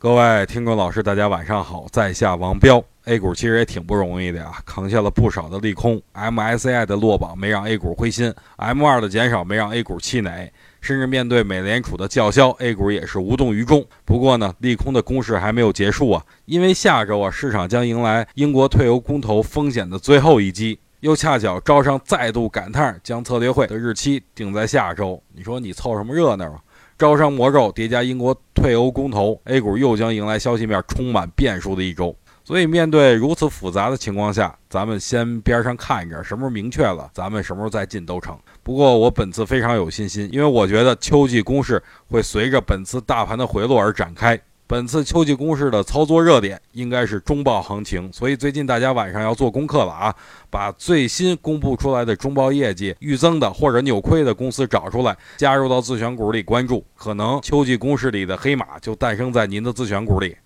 各位听众老师，大家晚上好，在下王彪。A 股其实也挺不容易的呀，扛下了不少的利空。MSCI 的落榜没让 A 股灰心，M2 的减少没让 A 股气馁，甚至面对美联储的叫嚣，A 股也是无动于衷。不过呢，利空的攻势还没有结束啊，因为下周啊，市场将迎来英国退欧公投风险的最后一击，又恰巧招商再度感叹将策略会的日期定在下周。你说你凑什么热闹啊？招商魔咒叠加英国退欧公投，A 股又将迎来消息面充满变数的一周。所以，面对如此复杂的情况下，咱们先边上看着，什么时候明确了，咱们什么时候再进都成。不过，我本次非常有信心，因为我觉得秋季攻势会随着本次大盘的回落而展开。本次秋季攻势的操作热点应该是中报行情，所以最近大家晚上要做功课了啊！把最新公布出来的中报业绩预增的或者扭亏的公司找出来，加入到自选股里关注，可能秋季攻势里的黑马就诞生在您的自选股里。